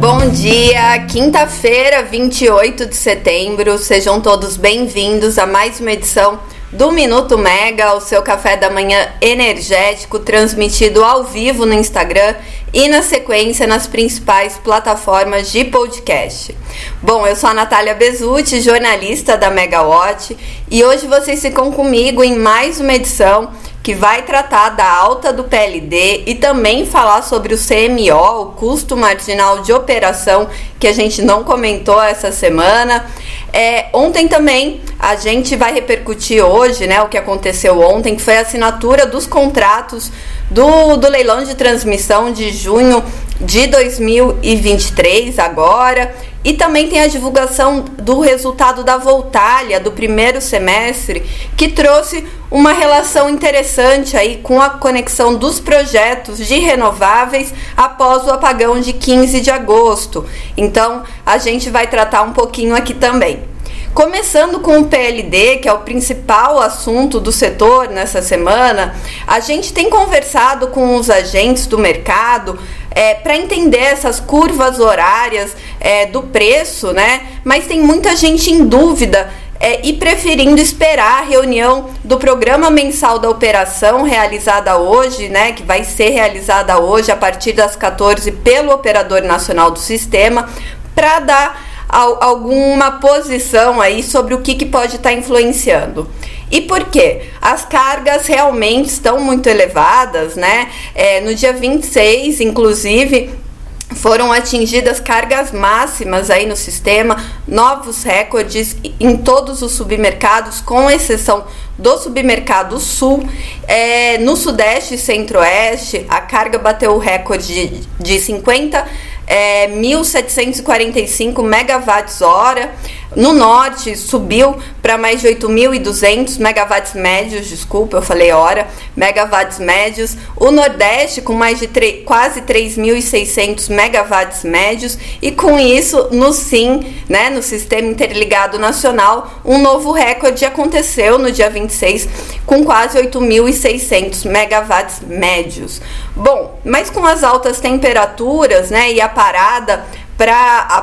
Bom dia, quinta-feira, 28 de setembro. Sejam todos bem-vindos a mais uma edição do Minuto Mega, o seu café da manhã energético, transmitido ao vivo no Instagram e na sequência nas principais plataformas de podcast. Bom, eu sou a Natália Bezutti, jornalista da Megawatt, e hoje vocês ficam comigo em mais uma edição que vai tratar da alta do PLD e também falar sobre o CMO, o custo marginal de operação, que a gente não comentou essa semana. É, ontem também a gente vai repercutir hoje, né, o que aconteceu ontem, que foi a assinatura dos contratos do, do leilão de transmissão de junho de 2023 agora. E também tem a divulgação do resultado da Voltalha do primeiro semestre, que trouxe uma relação interessante aí com a conexão dos projetos de renováveis após o apagão de 15 de agosto. Então, a gente vai tratar um pouquinho aqui também. Começando com o PLD, que é o principal assunto do setor nessa semana, a gente tem conversado com os agentes do mercado é, para entender essas curvas horárias é, do preço, né? Mas tem muita gente em dúvida é, e preferindo esperar a reunião do programa mensal da operação realizada hoje, né, que vai ser realizada hoje a partir das 14 pelo operador nacional do sistema, para dar alguma posição aí sobre o que, que pode estar tá influenciando. E por quê? As cargas realmente estão muito elevadas, né? É, no dia 26, inclusive, foram atingidas cargas máximas aí no sistema, novos recordes em todos os submercados, com exceção do submercado sul. É, no sudeste e centro-oeste, a carga bateu o recorde de, de 50 é, 1.745 megawatts hora. No norte subiu para mais de 8.200 megawatts médios, desculpa, eu falei hora, megawatts médios. O nordeste com mais de quase 3.600 megawatts médios e com isso no SIM, né, no Sistema Interligado Nacional, um novo recorde aconteceu no dia 26 com quase 8.600 megawatts médios. Bom, mas com as altas temperaturas, né, e a parada para a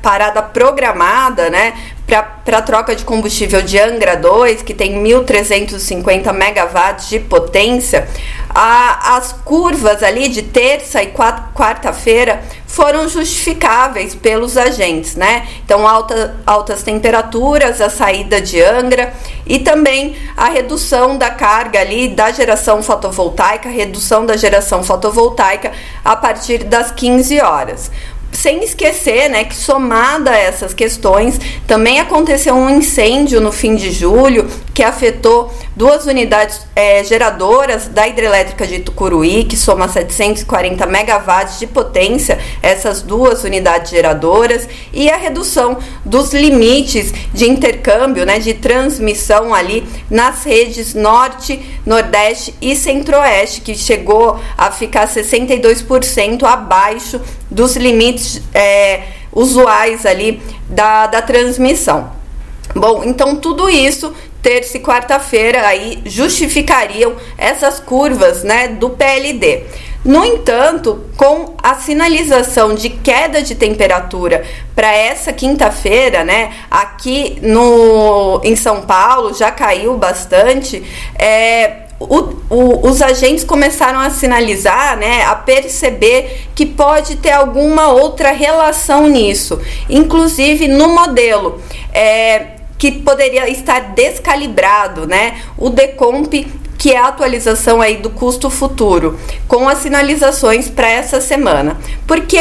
parada programada, né, para a troca de combustível de Angra 2, que tem 1.350 megawatts de potência, a, as curvas ali de terça e quarta-feira foram justificáveis pelos agentes, né? Então, alta, altas temperaturas, a saída de Angra e também a redução da carga ali da geração fotovoltaica, redução da geração fotovoltaica a partir das 15 horas sem esquecer, né, que somada a essas questões, também aconteceu um incêndio no fim de julho que afetou duas unidades é, geradoras da hidrelétrica de Tucuruí, que soma 740 megawatts de potência, essas duas unidades geradoras, e a redução dos limites de intercâmbio, né, de transmissão ali nas redes norte, nordeste e centro-oeste, que chegou a ficar 62% abaixo dos limites é, usuais ali da, da transmissão. Bom, então tudo isso terça e quarta-feira aí justificariam essas curvas, né, do PLD. No entanto, com a sinalização de queda de temperatura para essa quinta-feira, né, aqui no em São Paulo já caiu bastante, é, o, o, os agentes começaram a sinalizar, né, a perceber que pode ter alguma outra relação nisso, inclusive no modelo. É, que poderia estar descalibrado, né? O decomp que é a atualização aí do custo futuro, com as sinalizações para essa semana. Porque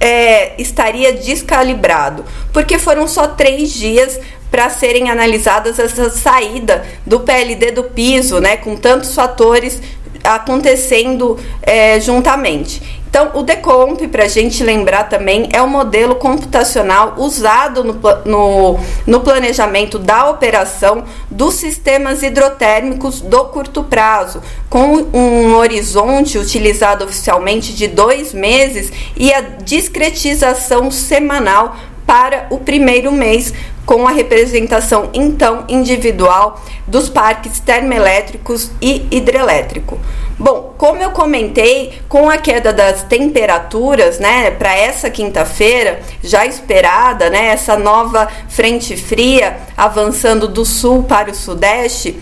é, estaria descalibrado? Porque foram só três dias para serem analisadas essa saída do PLD do piso, né, com tantos fatores acontecendo é, juntamente. Então, o Decomp, para a gente lembrar também, é o modelo computacional usado no, no, no, planejamento da operação dos sistemas hidrotérmicos do curto prazo, com um horizonte utilizado oficialmente de dois meses e a discretização semanal para o primeiro mês, com a representação então individual dos parques termoelétricos e hidrelétrico. Bom, como eu comentei, com a queda das temperaturas, né, para essa quinta-feira, já esperada, né, essa nova frente fria avançando do sul para o sudeste,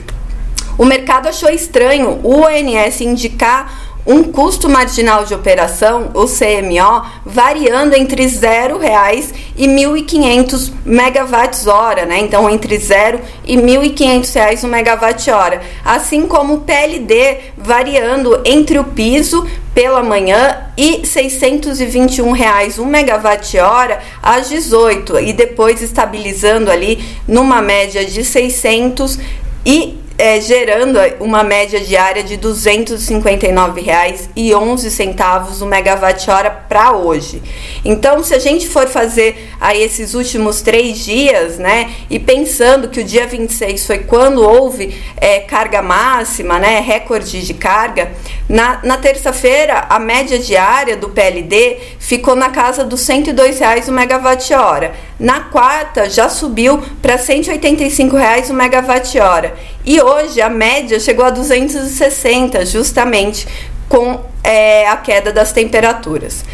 o mercado achou estranho o ONS indicar um custo marginal de operação, o CMO, variando entre R$ reais e 1.500 megawatts-hora, né? Então, entre 0 e 1.500 reais o megawatt-hora. Assim como o PLD variando entre o piso pela manhã e 621 reais um megawatt-hora às 18 e depois estabilizando ali numa média de 600 e é, gerando uma média diária de R$ 259,11 o megawatt-hora para hoje. Então, se a gente for fazer aí esses últimos três dias, né, e pensando que o dia 26 foi quando houve é, carga máxima, né, recorde de carga, na, na terça-feira a média diária do PLD ficou na casa dos R$ 102,00 o megawatt-hora. Na quarta já subiu para R$ 185,00 o megawatt-hora. E hoje a média chegou a 260, justamente com é, a queda das temperaturas.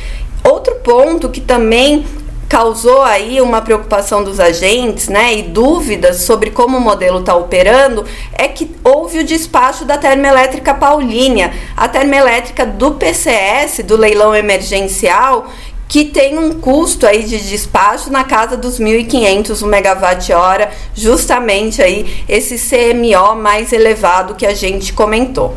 Outro ponto que também causou aí uma preocupação dos agentes, né, e dúvidas sobre como o modelo está operando, é que houve o despacho da termoelétrica Paulínia, a termoelétrica do PCS, do leilão emergencial, que tem um custo aí de despacho na casa dos 1.500 o megawatt-hora, justamente aí esse CMO mais elevado que a gente comentou.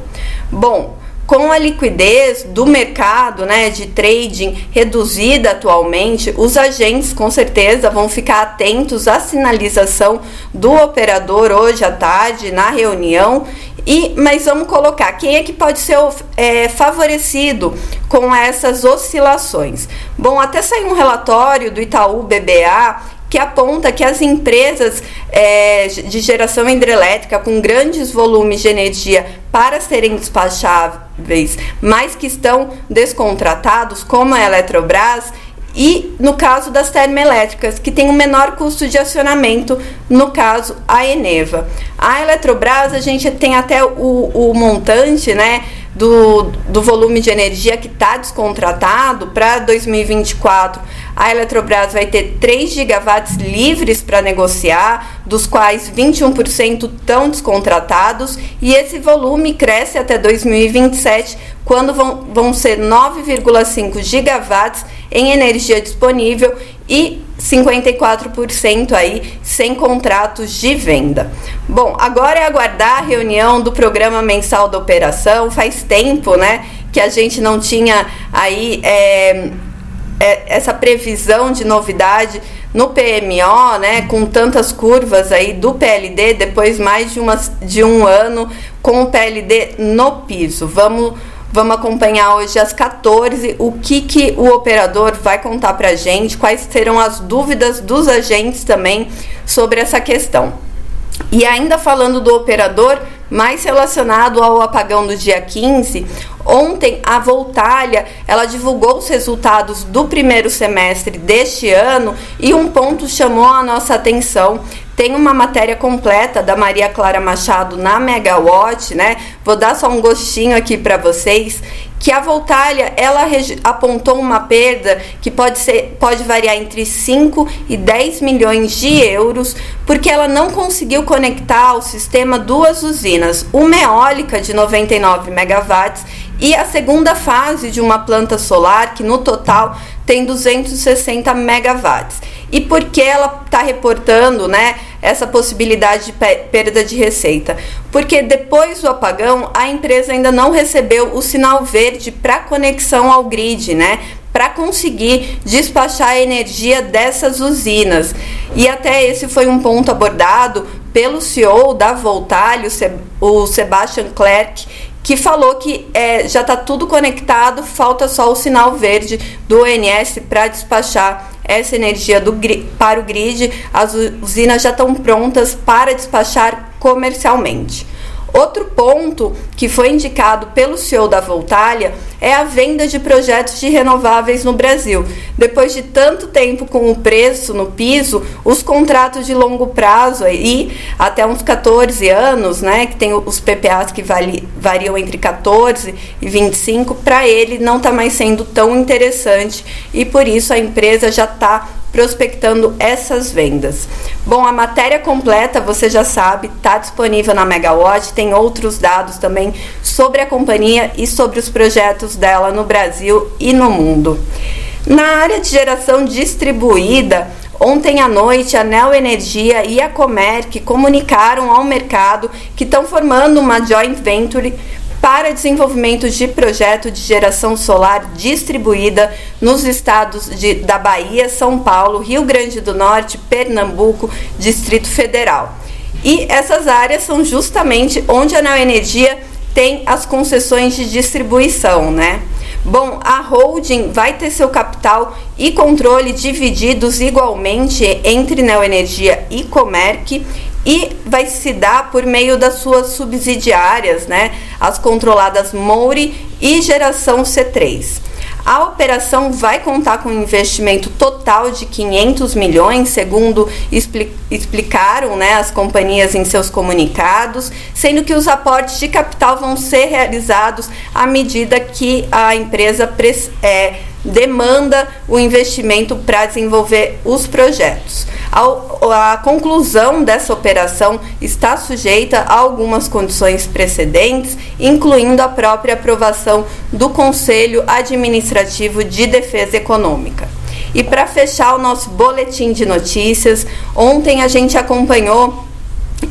Bom, com a liquidez do mercado, né, de trading reduzida atualmente, os agentes com certeza vão ficar atentos à sinalização do operador hoje à tarde na reunião. E, mas vamos colocar quem é que pode ser é, favorecido com essas oscilações. Bom, até saiu um relatório do Itaú BBA que aponta que as empresas é, de geração hidrelétrica com grandes volumes de energia para serem despacháveis, mas que estão descontratados, como a Eletrobras, e no caso das termoelétricas, que tem um menor custo de acionamento, no caso a Eneva. A Eletrobras, a gente tem até o, o montante, né? do, do volume de energia que está descontratado para 2024, a Eletrobras vai ter 3 gigawatts livres para negociar, dos quais 21% estão descontratados, e esse volume cresce até 2027, quando vão, vão ser 9,5 gigawatts em energia disponível e 54% aí sem contratos de venda. Bom, agora é aguardar a reunião do programa mensal da operação. Faz tempo, né, que a gente não tinha aí é, é, essa previsão de novidade no PMO, né, com tantas curvas aí do PLD, depois mais de, uma, de um ano com o PLD no piso. Vamos Vamos acompanhar hoje às 14 o que, que o operador vai contar para a gente, quais serão as dúvidas dos agentes também sobre essa questão. E ainda falando do operador, mais relacionado ao apagão do dia 15, ontem a Voltalha, ela divulgou os resultados do primeiro semestre deste ano e um ponto chamou a nossa atenção, tem uma matéria completa da Maria Clara Machado na Megawatt, né? Vou dar só um gostinho aqui para vocês que a Voltalha ela apontou uma perda que pode ser pode variar entre 5 e 10 milhões de euros, porque ela não conseguiu conectar ao sistema duas usinas, uma eólica de 99 megawatts e a segunda fase de uma planta solar que no total tem 260 megawatts. E por que ela está reportando, né? Essa possibilidade de perda de receita? Porque depois do apagão, a empresa ainda não recebeu o sinal verde para conexão ao grid, né? Para conseguir despachar a energia dessas usinas. E até esse foi um ponto abordado pelo CEO da Voltalho, o Sebastian Clerc, que falou que é, já está tudo conectado, falta só o sinal verde do ONS para despachar essa energia do, para o grid, as usinas já estão prontas para despachar comercialmente. Outro ponto que foi indicado pelo CEO da Voltalia é a venda de projetos de renováveis no Brasil. Depois de tanto tempo com o preço no piso, os contratos de longo prazo aí, até uns 14 anos, né, que tem os PPAs que variam entre 14 e 25, para ele não está mais sendo tão interessante e por isso a empresa já está prospectando essas vendas. Bom, a matéria completa, você já sabe, está disponível na Megawatt, tem outros dados também sobre a companhia e sobre os projetos dela no Brasil e no mundo. Na área de geração distribuída, Ontem à noite, a Neo Energia e a Comerc comunicaram ao mercado que estão formando uma joint venture para desenvolvimento de projeto de geração solar distribuída nos estados de, da Bahia, São Paulo, Rio Grande do Norte, Pernambuco, Distrito Federal. E essas áreas são justamente onde a Neoenergia tem as concessões de distribuição, né? Bom, a holding vai ter seu capital e controle divididos igualmente entre Neoenergia e Comerc e vai se dar por meio das suas subsidiárias, né, as controladas Mouri e Geração C3. A operação vai contar com um investimento total de 500 milhões, segundo expli explicaram né, as companhias em seus comunicados, sendo que os aportes de capital vão ser realizados à medida que a empresa é, demanda o investimento para desenvolver os projetos. A, conclusão dessa operação está sujeita a algumas condições precedentes, incluindo a própria aprovação do Conselho Administrativo de Defesa Econômica. E para fechar o nosso boletim de notícias, ontem a gente acompanhou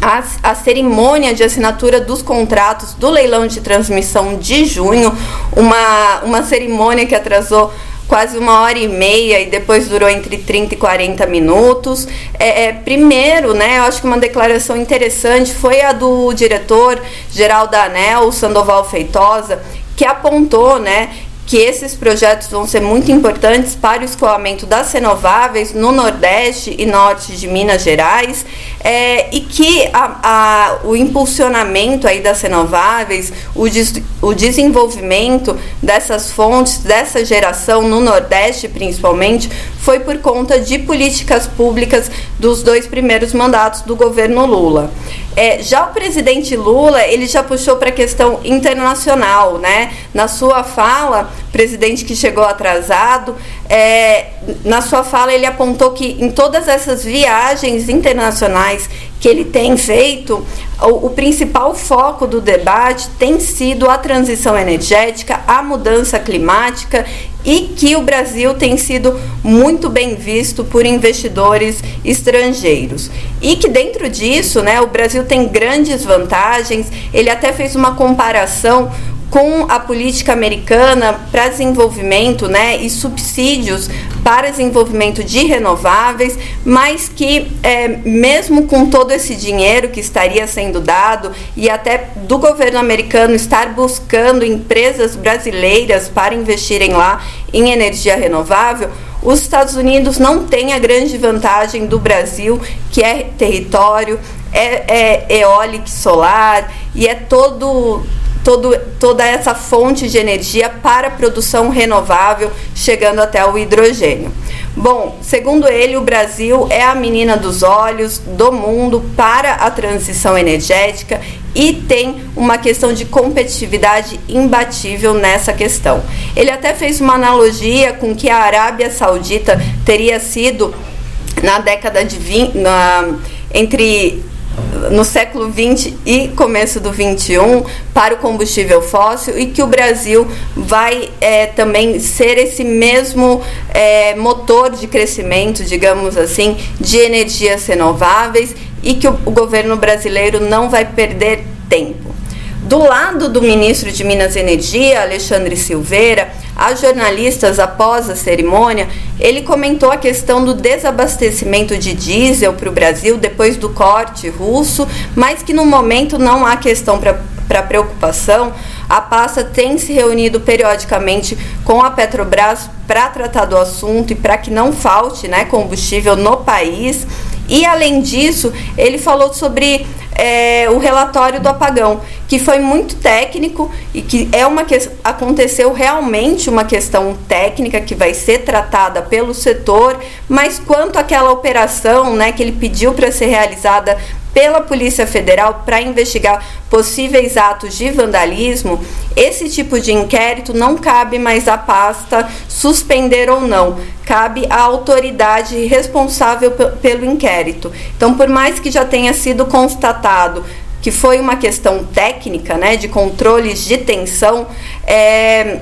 a, a, cerimônia de assinatura dos contratos do leilão de transmissão de junho, uma, uma cerimônia que atrasou quase uma hora e meia e depois durou entre 30 e 40 minutos. É, é, primeiro, né, eu acho que uma declaração interessante foi a do diretor geral da ANEL, Sandoval Feitosa, que apontou, né, que esses projetos vão ser muito importantes para o escoamento das renováveis no Nordeste e Norte de Minas Gerais é, e que a, a, o impulsionamento aí das renováveis, o, des, o desenvolvimento dessas fontes, dessa geração no Nordeste principalmente, foi por conta de políticas públicas dos dois primeiros mandatos do governo Lula. É, já o presidente Lula, ele já puxou para a questão internacional, né? Na sua fala, presidente que chegou atrasado, é, na sua fala ele apontou que em todas essas viagens internacionais que ele tem feito, o, o, principal foco do debate tem sido a transição energética, a mudança climática e que o Brasil tem sido muito bem visto por investidores estrangeiros. E que dentro disso, né, o Brasil tem grandes vantagens. Ele até fez uma comparação com a política americana para desenvolvimento né, e subsídios para desenvolvimento de renováveis, mas que é, mesmo com todo esse dinheiro que estaria sendo dado e até do governo americano estar buscando empresas brasileiras para investirem lá em energia renovável, os Estados Unidos não têm a grande vantagem do Brasil, que é território, é, é eólico solar e é todo todo, toda essa fonte de energia para produção renovável, chegando até o hidrogênio. Bom, segundo ele, o Brasil é a menina dos olhos do mundo para a transição energética e tem uma questão de competitividade imbatível nessa questão. Ele até fez uma analogia com que a Arábia Saudita teria sido na década de 20, na, entre no século 20 e começo do 21 para o combustível fóssil e que o Brasil vai é, também ser esse mesmo é, motor de crescimento, digamos assim, de energias renováveis e que o, o governo brasileiro não vai perder tempo. Do lado do ministro de Minas e Energia, Alexandre Silveira, a jornalistas após a cerimônia, ele comentou a questão do desabastecimento de diesel para o Brasil depois do corte russo, mas que no momento não há questão para preocupação. A pasta tem se reunido periodicamente com a Petrobras para tratar do assunto e para que não falte né, combustível no país E além disso, ele falou sobre é, o relatório do apagão, que foi muito técnico e que é uma que aconteceu realmente uma questão técnica que vai ser tratada pelo setor, mas quanto àquela operação, né, que ele pediu para ser realizada pela Polícia Federal para investigar possíveis atos de vandalismo, esse tipo de inquérito não cabe mais à pasta suspender ou não, cabe à autoridade responsável pelo inquérito. Então, por mais que já tenha sido constatado que foi uma questão técnica, né, de controles de tensão, é,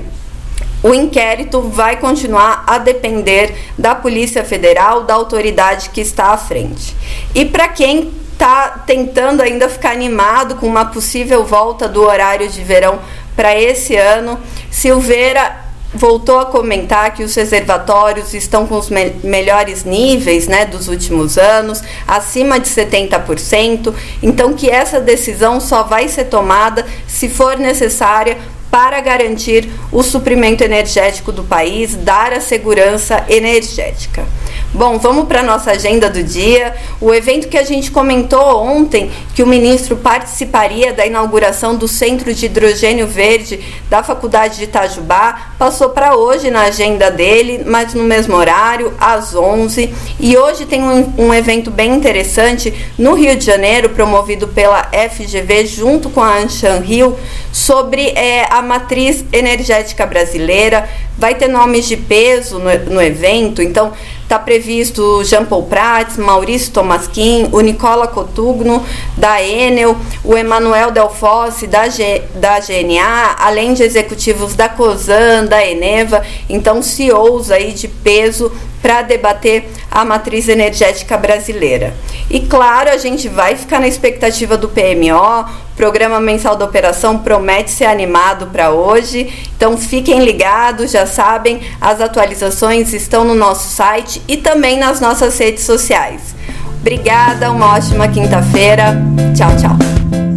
o inquérito vai continuar a depender da Polícia Federal, da autoridade que está à frente. E para quem está tentando ainda ficar animado com uma possível volta do horário de verão para esse ano. Silveira voltou a comentar que os reservatórios estão com os me melhores níveis né, dos últimos anos, acima de 70%, então que essa decisão só vai ser tomada se for necessária para garantir o suprimento energético do país, dar a segurança energética. Bom, vamos para a nossa agenda do dia. O evento que a gente comentou ontem, que o ministro participaria da inauguração do Centro de Hidrogênio Verde da Faculdade de Itajubá, passou para hoje na agenda dele, mas no mesmo horário, às 11. E hoje tem um, um evento bem interessante no Rio de Janeiro, promovido pela FGV, junto com a Anshan Rio, sobre é, a matriz energética brasileira. Vai ter nomes de peso no, no evento, então Está previsto Jean Paul Prats, Maurício Tomasquim, o Nicola Cotugno, da Enel, o Emanuel Delfossi, da, G, da GNA, além de executivos da COSAN, da Eneva, então CEOs aí de peso para debater a matriz energética brasileira. E claro, a gente vai ficar na expectativa do PMO, programa mensal da operação promete ser animado para hoje. Então fiquem ligados, já sabem, as atualizações estão no nosso site e também nas nossas redes sociais. Obrigada, uma ótima quinta-feira. Tchau, tchau.